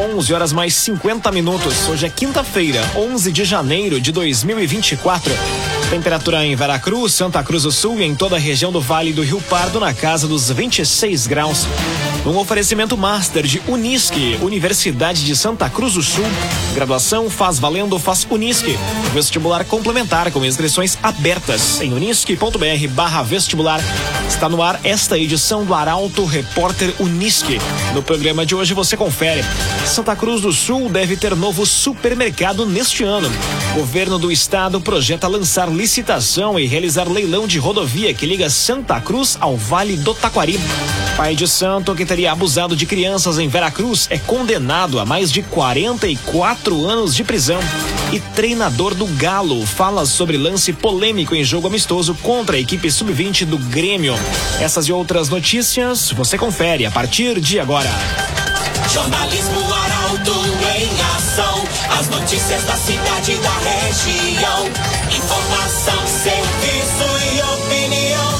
11 horas mais 50 minutos. Hoje é quinta-feira, 11 de janeiro de 2024. Temperatura em Veracruz, Santa Cruz do Sul e em toda a região do Vale do Rio Pardo na casa dos 26 graus. Um oferecimento master de Unisque, Universidade de Santa Cruz do Sul. Graduação faz valendo, faz Unisque. Vestibular complementar com inscrições abertas em unisque.br barra vestibular. Está no ar esta edição do Arauto Repórter Unisque. No programa de hoje você confere. Santa Cruz do Sul deve ter novo supermercado neste ano. Governo do estado projeta lançar licitação e realizar leilão de rodovia que liga Santa Cruz ao Vale do Taquari. Pai de santo que teria abusado de crianças em Veracruz é condenado a mais de 44 anos de prisão. E treinador do Galo fala sobre lance polêmico em jogo amistoso contra a equipe sub-20 do Grêmio. Essas e outras notícias você confere a partir de agora. Jornalismo Arauto em ação. As notícias da cidade e da região. Informação, serviço e opinião.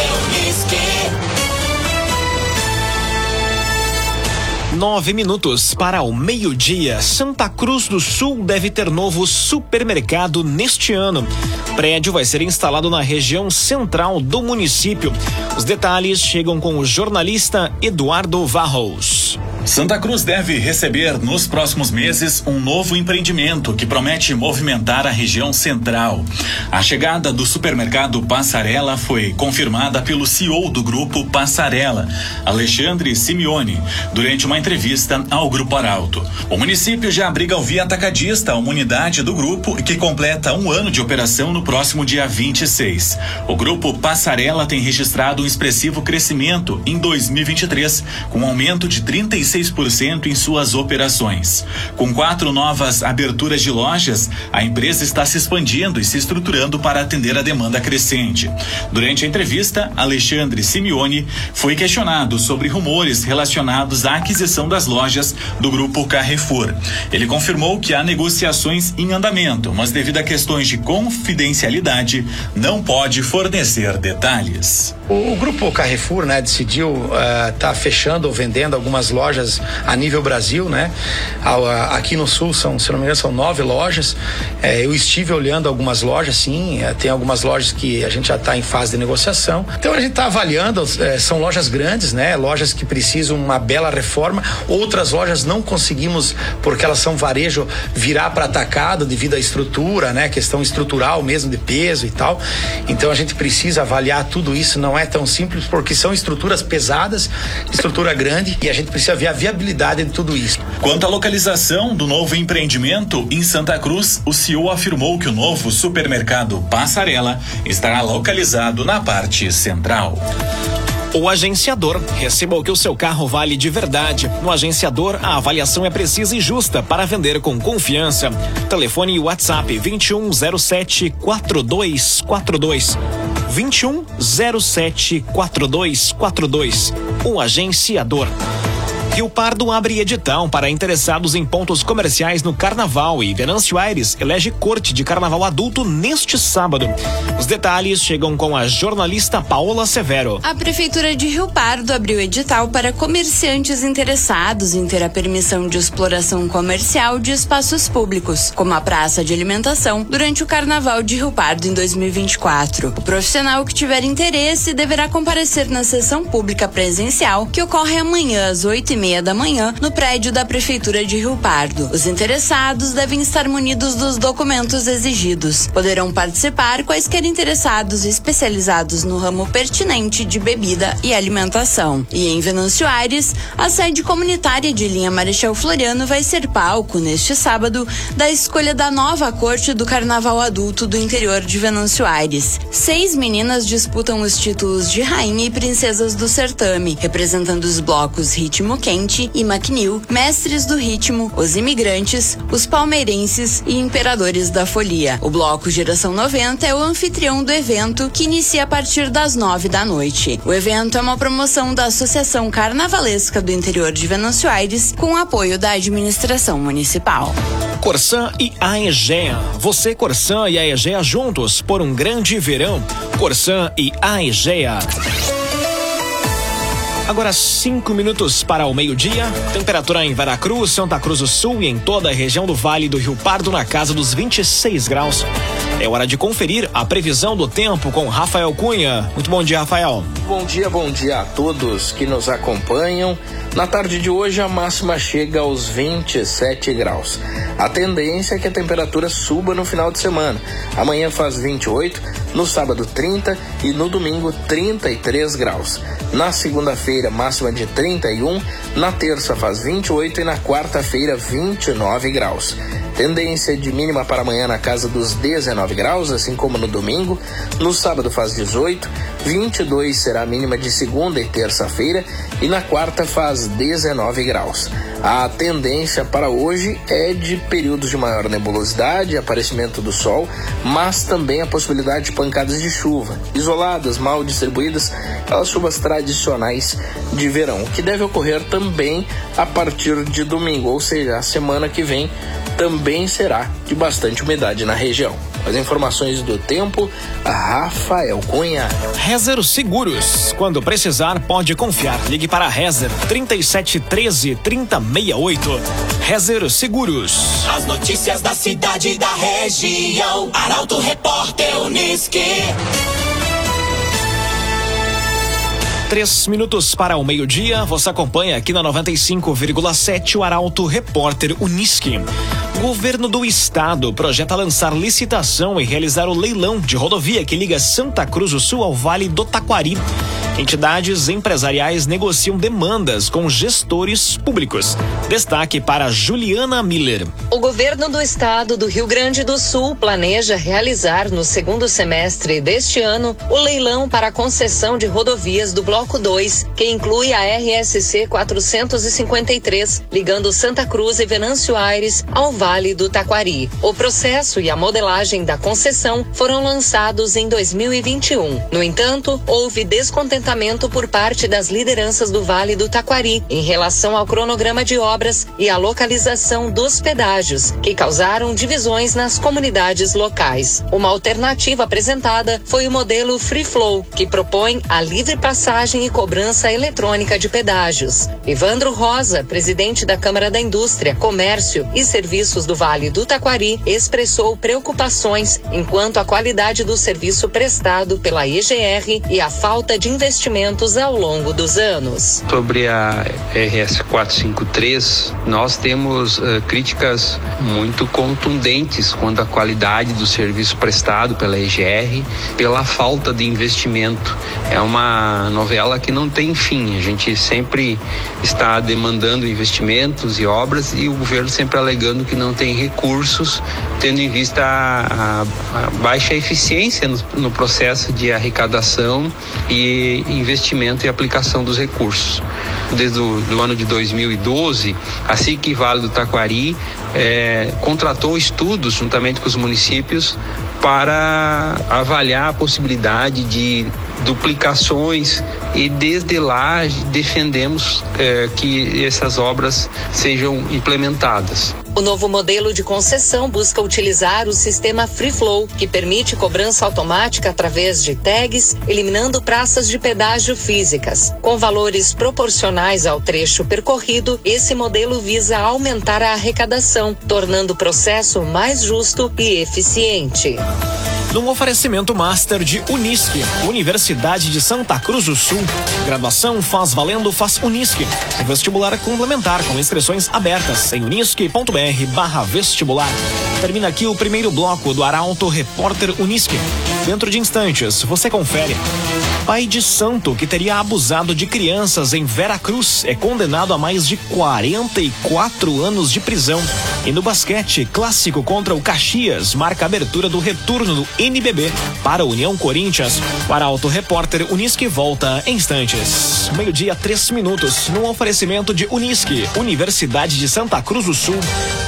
19 minutos para o meio-dia, Santa Cruz do Sul deve ter novo supermercado neste ano. O prédio vai ser instalado na região central do município. Os detalhes chegam com o jornalista Eduardo Varros. Santa Cruz deve receber nos próximos meses um novo empreendimento que promete movimentar a região central. A chegada do supermercado Passarela foi confirmada pelo CEO do grupo Passarela, Alexandre Simeone, durante uma entrevista ao Grupo Arauto. O município já abriga o Via Atacadista, uma unidade do grupo que completa um ano de operação no próximo dia 26. O grupo Passarela tem registrado um expressivo crescimento em 2023, com um aumento de 36 36% em suas operações. Com quatro novas aberturas de lojas, a empresa está se expandindo e se estruturando para atender a demanda crescente. Durante a entrevista, Alexandre Simeone foi questionado sobre rumores relacionados à aquisição das lojas do grupo Carrefour. Ele confirmou que há negociações em andamento, mas devido a questões de confidencialidade, não pode fornecer detalhes. O, o grupo Carrefour, né, decidiu estar uh, tá fechando ou vendendo algumas lojas a nível Brasil, né? aqui no Sul são, se não me engano, são nove lojas. É, eu estive olhando algumas lojas, sim. É, tem algumas lojas que a gente já está em fase de negociação. Então a gente está avaliando. É, são lojas grandes, né? Lojas que precisam uma bela reforma. Outras lojas não conseguimos porque elas são varejo virar para atacado devido à estrutura, né? Questão estrutural mesmo de peso e tal. Então a gente precisa avaliar tudo isso. Não é tão simples porque são estruturas pesadas, estrutura grande e a gente precisa ver a viabilidade de tudo isso. Quanto à localização do novo empreendimento em Santa Cruz, o CEO afirmou que o novo supermercado Passarela estará localizado na parte central. O agenciador. Receba o que o seu carro vale de verdade. No agenciador, a avaliação é precisa e justa para vender com confiança. Telefone e WhatsApp 2107 4242. 2107 4242. O agenciador. Rio Pardo abre edital para interessados em pontos comerciais no Carnaval e Venâncio Aires elege corte de Carnaval adulto neste sábado. Os detalhes chegam com a jornalista Paola Severo. A Prefeitura de Rio Pardo abriu edital para comerciantes interessados em ter a permissão de exploração comercial de espaços públicos, como a praça de alimentação, durante o Carnaval de Rio Pardo em 2024. O profissional que tiver interesse deverá comparecer na sessão pública presencial, que ocorre amanhã às 8 e meia da manhã no prédio da Prefeitura de Rio Pardo. Os interessados devem estar munidos dos documentos exigidos. Poderão participar quaisquer interessados especializados no ramo pertinente de bebida e alimentação. E em Venâncio Aires, a sede comunitária de linha Marechal Floriano vai ser palco neste sábado da escolha da nova corte do Carnaval Adulto do interior de Venâncio Aires. Seis meninas disputam os títulos de rainha e princesas do certame, representando os blocos Ritmo Quente E McNeil, Mestres do Ritmo, Os Imigrantes, Os Palmeirenses e Imperadores da Folia. O bloco Geração 90 é o anfitrião do evento que inicia a partir das nove da noite. O evento é uma promoção da Associação Carnavalesca do Interior de Venâncio Aires com apoio da administração municipal. Corsan e Aegea. Você, Corsan e Aegea juntos por um grande verão. Corsan e Aegea. Agora cinco minutos para o meio-dia. Temperatura em Veracruz, Santa Cruz do Sul e em toda a região do Vale do Rio Pardo na casa dos 26 graus. É hora de conferir a previsão do tempo com Rafael Cunha. Muito bom dia, Rafael. Bom dia, bom dia a todos que nos acompanham. Na tarde de hoje, a máxima chega aos 27 graus. A tendência é que a temperatura suba no final de semana. Amanhã faz 28, no sábado 30 e no domingo 33 graus. Na segunda-feira, máxima de 31, na terça faz 28 e na quarta-feira 29 graus. Tendência de mínima para amanhã na casa dos 19 graus, assim como no domingo. No sábado faz 18, 22 será a mínima de segunda e terça-feira e na quarta faz 19 graus. A tendência para hoje é de períodos de maior nebulosidade, aparecimento do sol, mas também a possibilidade de pancadas de chuva, isoladas, mal distribuídas, aquelas chuvas tradicionais de verão, que deve ocorrer também a partir de domingo, ou seja, a semana que vem também será de bastante umidade na região. As informações do tempo, Rafael Cunha. Rezer Seguros. Quando precisar, pode confiar. Ligue para Rezer 3713 3068. Rezer Seguros. As notícias da cidade e da região. Arauto Repórter Uniski. Três minutos para o meio-dia, você acompanha aqui na 95,7 o Arauto Repórter Uniski. Governo do Estado projeta lançar licitação e realizar o leilão de rodovia que liga Santa Cruz do Sul ao Vale do Taquari. Entidades empresariais negociam demandas com gestores públicos. Destaque para Juliana Miller. O governo do estado do Rio Grande do Sul planeja realizar no segundo semestre deste ano o leilão para a concessão de rodovias do Bloco 2, que inclui a RSC 453, ligando Santa Cruz e Venâncio Aires ao Vale do Taquari. O processo e a modelagem da concessão foram lançados em 2021. No entanto, houve descontentamento por parte das lideranças do Vale do Taquari em relação ao cronograma de obras e a localização dos pedágios, que causaram divisões nas comunidades locais. Uma alternativa apresentada foi o modelo Free Flow, que propõe a livre passagem e cobrança eletrônica de pedágios. Ivandro Rosa, presidente da Câmara da Indústria, Comércio e Serviços do Vale do Taquari, expressou preocupações enquanto a qualidade do serviço prestado pela EGR e a falta de investimentos investimentos ao longo dos anos. Sobre a RS 453, nós temos uh, críticas muito contundentes quanto à qualidade do serviço prestado pela EGR, pela falta de investimento. É uma novela que não tem fim. A gente sempre está demandando investimentos e obras e o governo sempre alegando que não tem recursos, tendo em vista a, a, a baixa eficiência no, no processo de arrecadação e investimento e aplicação dos recursos. Desde o ano de 2012, a SIC Vale do Taquari é, contratou estudos juntamente com os municípios para avaliar a possibilidade de duplicações e desde lá defendemos é, que essas obras sejam implementadas. O novo modelo de concessão busca utilizar o sistema Free Flow, que permite cobrança automática através de tags, eliminando praças de pedágio físicas. Com valores proporcionais ao trecho percorrido, esse modelo visa aumentar a arrecadação, tornando o processo mais justo e eficiente num oferecimento master de Unisque, Universidade de Santa Cruz do Sul. Graduação faz valendo faz Unisque. Vestibular complementar com inscrições abertas em unisque.br/barra vestibular. Termina aqui o primeiro bloco do Arauto Repórter Unisque. Dentro de instantes, você confere. Pai de santo que teria abusado de crianças em Veracruz é condenado a mais de 44 anos de prisão. E no basquete, clássico contra o Caxias marca a abertura do retorno do NBB para a União Corinthians. O Arauto Repórter Unisque volta em instantes. Meio-dia, três minutos, no oferecimento de Unisque, Universidade de Santa Cruz do Sul.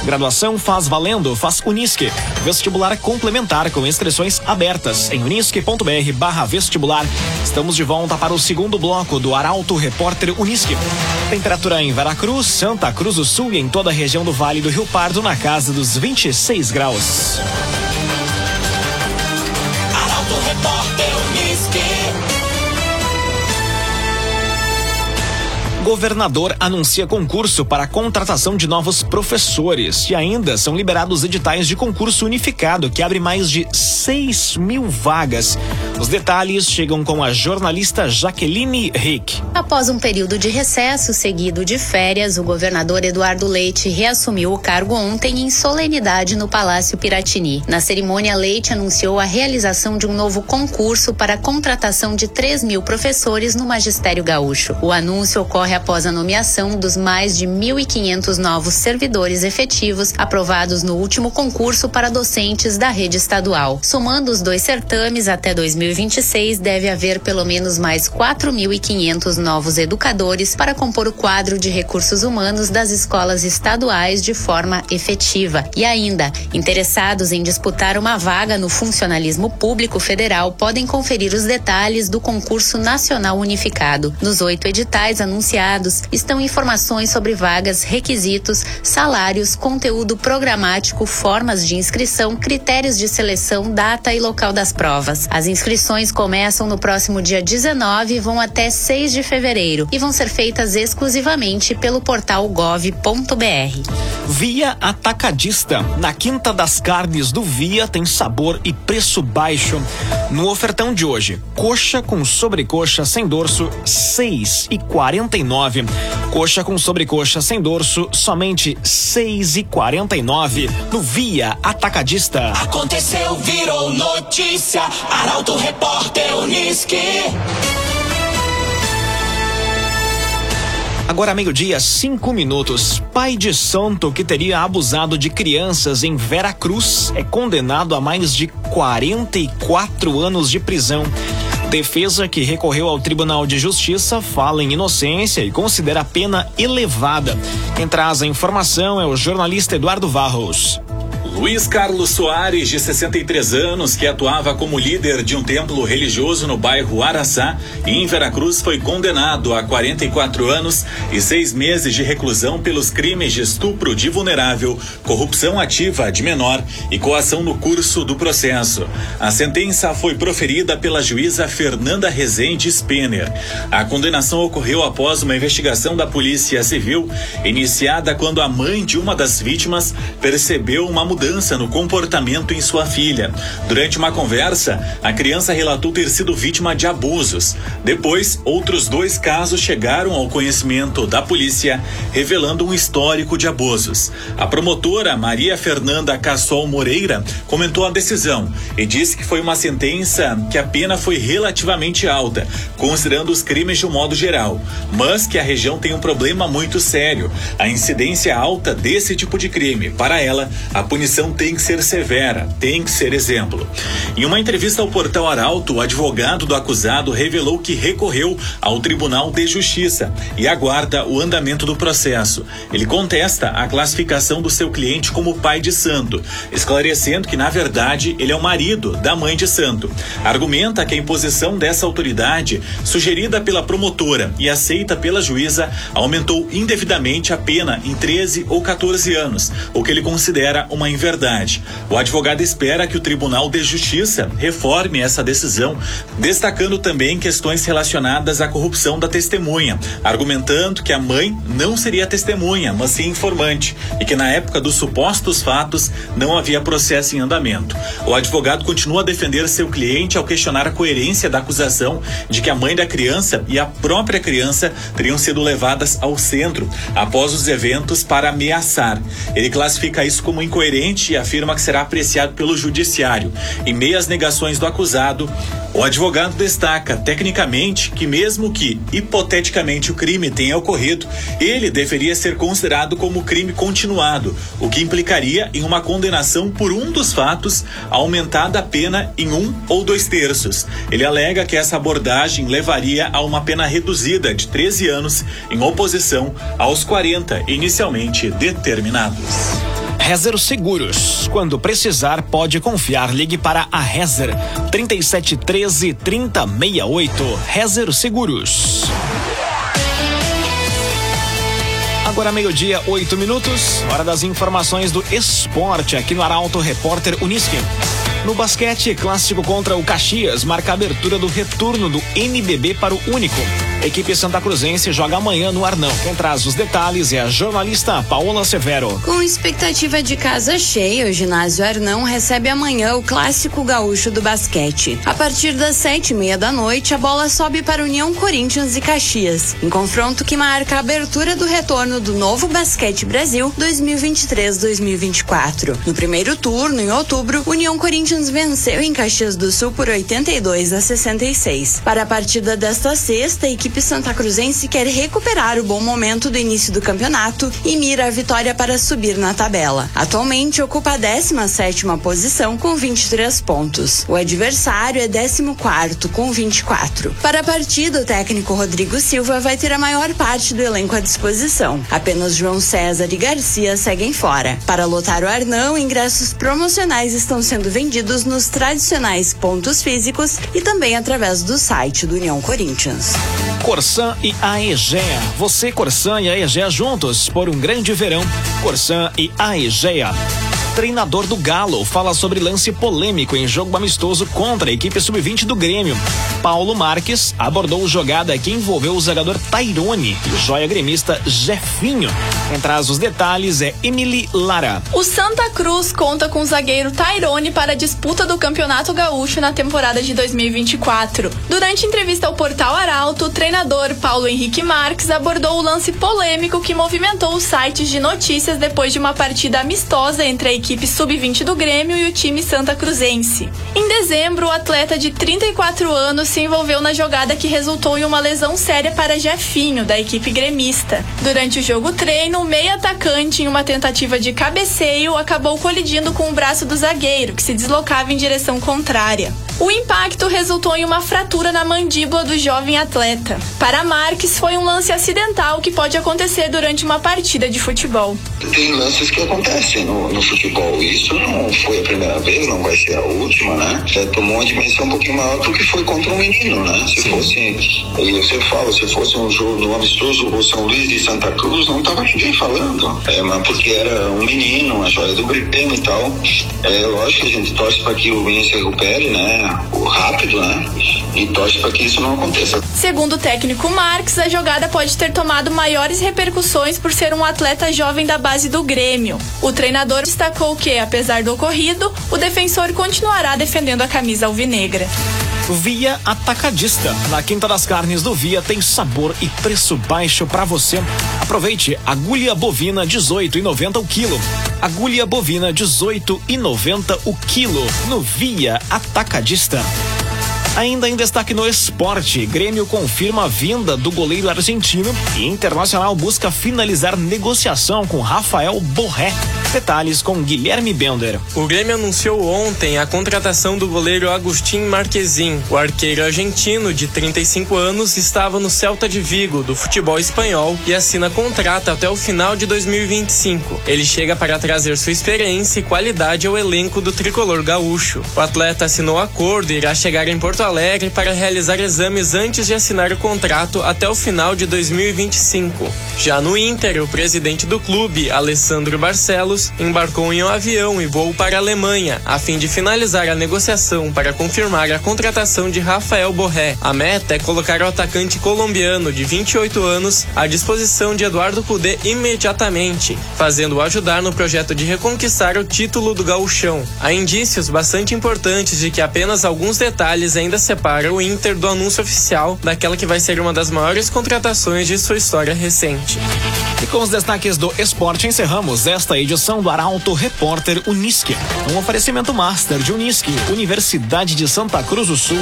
Graduação faz valendo, faz Unisque. Vestibular complementar com inscrições abertas em unisque.br barra vestibular. Estamos de volta para o segundo bloco do Arauto Repórter Unisque. Temperatura em Veracruz, Santa Cruz do Sul e em toda a região do Vale do Rio Pardo na casa dos 26 graus. Arauto Repórter. Governador anuncia concurso para a contratação de novos professores e ainda são liberados editais de concurso unificado que abre mais de 6 mil vagas. Os detalhes chegam com a jornalista Jaqueline Rick. Após um período de recesso seguido de férias, o governador Eduardo Leite reassumiu o cargo ontem em solenidade no Palácio Piratini. Na cerimônia, Leite anunciou a realização de um novo concurso para a contratação de 3 mil professores no magistério gaúcho. O anúncio ocorre após a nomeação dos mais de 1.500 novos servidores efetivos aprovados no último concurso para docentes da rede estadual. Somando os dois certames, até 2026 deve haver pelo menos mais 4.500 novos educadores para compor o quadro de recursos humanos das escolas estaduais de forma efetiva. E ainda, interessados em disputar uma vaga no funcionalismo público federal podem conferir os detalhes do concurso nacional unificado. Nos oito editais anunciados, estão informações sobre vagas, requisitos, salários, conteúdo programático, formas de inscrição, critérios de seleção, data e local das provas. As inscrições começam no próximo dia 19 e vão até 6 de fevereiro e vão ser feitas exclusivamente pelo portal gov.br. Via Atacadista. Na Quinta das Carnes do Via tem sabor e preço baixo. No ofertão de hoje, coxa com sobrecoxa sem dorso, seis e quarenta e nove. Coxa com sobrecoxa sem dorso, somente seis e quarenta e nove. No Via Atacadista. Aconteceu, virou notícia. Arauto Repórter Unisque. Agora meio-dia, cinco minutos. Pai de santo que teria abusado de crianças em Veracruz é condenado a mais de 44 anos de prisão. Defesa que recorreu ao Tribunal de Justiça fala em inocência e considera a pena elevada. Quem traz a informação é o jornalista Eduardo Varros. Luiz Carlos Soares, de 63 anos, que atuava como líder de um templo religioso no bairro Araçá, em Veracruz, foi condenado a 44 anos e seis meses de reclusão pelos crimes de estupro de vulnerável, corrupção ativa de menor e coação no curso do processo. A sentença foi proferida pela juíza Fernanda Rezende Spener. A condenação ocorreu após uma investigação da Polícia Civil, iniciada quando a mãe de uma das vítimas percebeu uma mudança no comportamento em sua filha. Durante uma conversa, a criança relatou ter sido vítima de abusos. Depois, outros dois casos chegaram ao conhecimento da polícia, revelando um histórico de abusos. A promotora Maria Fernanda Cassol Moreira comentou a decisão e disse que foi uma sentença que a pena foi relativamente alta, considerando os crimes de um modo geral, mas que a região tem um problema muito sério: a incidência alta desse tipo de crime. Para ela, a punição tem que ser severa, tem que ser exemplo. Em uma entrevista ao portal Arauto, o advogado do acusado revelou que recorreu ao Tribunal de Justiça e aguarda o andamento do processo. Ele contesta a classificação do seu cliente como pai de santo, esclarecendo que, na verdade, ele é o marido da mãe de santo. Argumenta que a imposição dessa autoridade, sugerida pela promotora e aceita pela juíza, aumentou indevidamente a pena em 13 ou 14 anos, o que ele considera uma O advogado espera que o Tribunal de Justiça reforme essa decisão, destacando também questões relacionadas à corrupção da testemunha, argumentando que a mãe não seria testemunha, mas sim informante, e que na época dos supostos fatos não havia processo em andamento. O advogado continua a defender seu cliente ao questionar a coerência da acusação de que a mãe da criança e a própria criança teriam sido levadas ao centro após os eventos para ameaçar. Ele classifica isso como incoerente inocente e afirma que será apreciado pelo judiciário. Em meio às negações do acusado, o advogado destaca, tecnicamente, que mesmo que, hipoteticamente, o crime tenha ocorrido, ele deveria ser considerado como crime continuado, o que implicaria em uma condenação por um dos fatos, aumentada a pena em um ou dois terços. Ele alega que essa abordagem levaria a uma pena reduzida de 13 anos, em oposição aos 40 inicialmente determinados. Rezer Seguros. Quando precisar, pode confiar. Ligue para a Rezer 3713 3068. Rezer Seguros. Agora meio-dia, oito minutos. Hora das informações do esporte aqui no Arauto Repórter Unisque. No basquete, clássico contra o Caxias marca a abertura do retorno do NBB para o Único. Equipe Santa Cruzense joga amanhã no Arnão. Quem traz os detalhes é a jornalista Paola Severo. Com expectativa de casa cheia, o ginásio Arnão recebe amanhã o clássico gaúcho do basquete. A partir das sete e meia da noite, a bola sobe para União Corinthians e Caxias, em confronto que marca a abertura do retorno do novo Basquete Brasil 2023-2024. No primeiro turno, em outubro, União Corinthians venceu em Caxias do Sul por 82 a 66. Para a partida desta sexta, a equipe Santa Cruzense quer recuperar o bom momento do início do campeonato e mira a vitória para subir na tabela. Atualmente ocupa a 17 posição com 23 pontos. O adversário é 14 com 24. Para a partida, o técnico Rodrigo Silva vai ter a maior parte do elenco à disposição. Apenas João César e Garcia seguem fora. Para lotar o Arnão, ingressos promocionais estão sendo vendidos nos tradicionais pontos físicos e também através do site do União Corinthians. Corsan e Aegea. Você, Corsan e Aegea juntos por um grande verão. Corsan e Aegea treinador do Galo, fala sobre lance polêmico em jogo amistoso contra a equipe sub-20 do Grêmio. Paulo Marques abordou jogada que envolveu o jogador Tairone e o joia gremista Jefinho. Quem traz os detalhes é Emily Lara. O Santa Cruz conta com o zagueiro Tairone para a disputa do Campeonato Gaúcho na temporada de 2024. Durante entrevista ao portal Arauto, o treinador Paulo Henrique Marques abordou o lance polêmico que movimentou os sites de notícias depois de uma partida amistosa entre a equipe sub-20 do Grêmio e o time Santa Cruzense. Em dezembro, o atleta de 34 anos se envolveu na jogada que resultou em uma lesão séria para Jefinho, da equipe gremista. Durante o jogo treino, o meio atacante, em uma tentativa de cabeceio, acabou colidindo com o braço do zagueiro, que se deslocava em direção contrária. O impacto resultou em uma fratura na mandíbula do jovem atleta. Para Marques, foi um lance acidental que pode acontecer durante uma partida de futebol. Tem lances que acontecem no, no futebol. Isso não foi a primeira vez, não vai ser a última, né? Já tomou uma dimensão um pouquinho maior porque foi contra um menino, né? Se Sim. fosse, e você fala, se fosse um jogo no amistoso o São Luís de Santa Cruz, não tava ninguém falando. É, mas porque era um menino, uma joia do Gripeno e tal. É lógico que a gente torce para que o menino se recupere, né? Rápido, né? E torce para que isso não aconteça. Segundo o técnico Marques, a jogada pode ter tomado maiores repercussões por ser um atleta jovem da base do Grêmio. O treinador destacou que, apesar do ocorrido, o defensor continuará defendendo a camisa alvinegra. Via Atacadista. Na Quinta das Carnes do Via tem sabor e preço baixo para você. Aproveite agulha bovina 18,90 o quilo. Agulha bovina 18,90 o quilo no Via Atacadista. Ainda em destaque no esporte, Grêmio confirma a vinda do goleiro argentino e Internacional busca finalizar negociação com Rafael Borré. Detalhes com Guilherme Bender. O Grêmio anunciou ontem a contratação do goleiro Agustin Marquezin. O arqueiro argentino, de 35 anos, estava no Celta de Vigo, do futebol espanhol, e assina contrato até o final de 2025. Ele chega para trazer sua experiência e qualidade ao elenco do tricolor gaúcho. O atleta assinou acordo e irá chegar em Porto Alegre para realizar exames antes de assinar o contrato até o final de 2025. Já no Inter, o presidente do clube, Alessandro Barcelos, embarcou em um avião e voou para a Alemanha, a fim de finalizar a negociação para confirmar a contratação de Rafael Borré. A meta é colocar o atacante colombiano de 28 anos à disposição de Eduardo Cudê imediatamente, fazendo-o ajudar no projeto de reconquistar o título do gauchão. Há indícios bastante importantes de que apenas alguns detalhes ainda separam o Inter do anúncio oficial daquela que vai ser uma das maiores contratações de sua história recente. E com os destaques do esporte encerramos esta edição edição do Arauto Repórter Unisque. Um oferecimento master de Unisque, Universidade de Santa Cruz do Sul.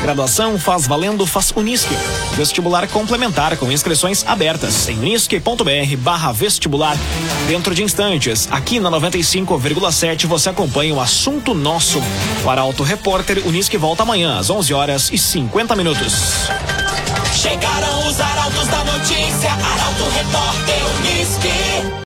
Graduação faz valendo, faz Unisque. Vestibular complementar com inscrições abertas em unisque.br barra vestibular. Dentro de instantes, aqui na 95,7 você acompanha o assunto nosso. O Arauto Repórter Unisque volta amanhã às 11 horas e 50 minutos. Chegaram os arautos da notícia, Arauto Repórter Unisque.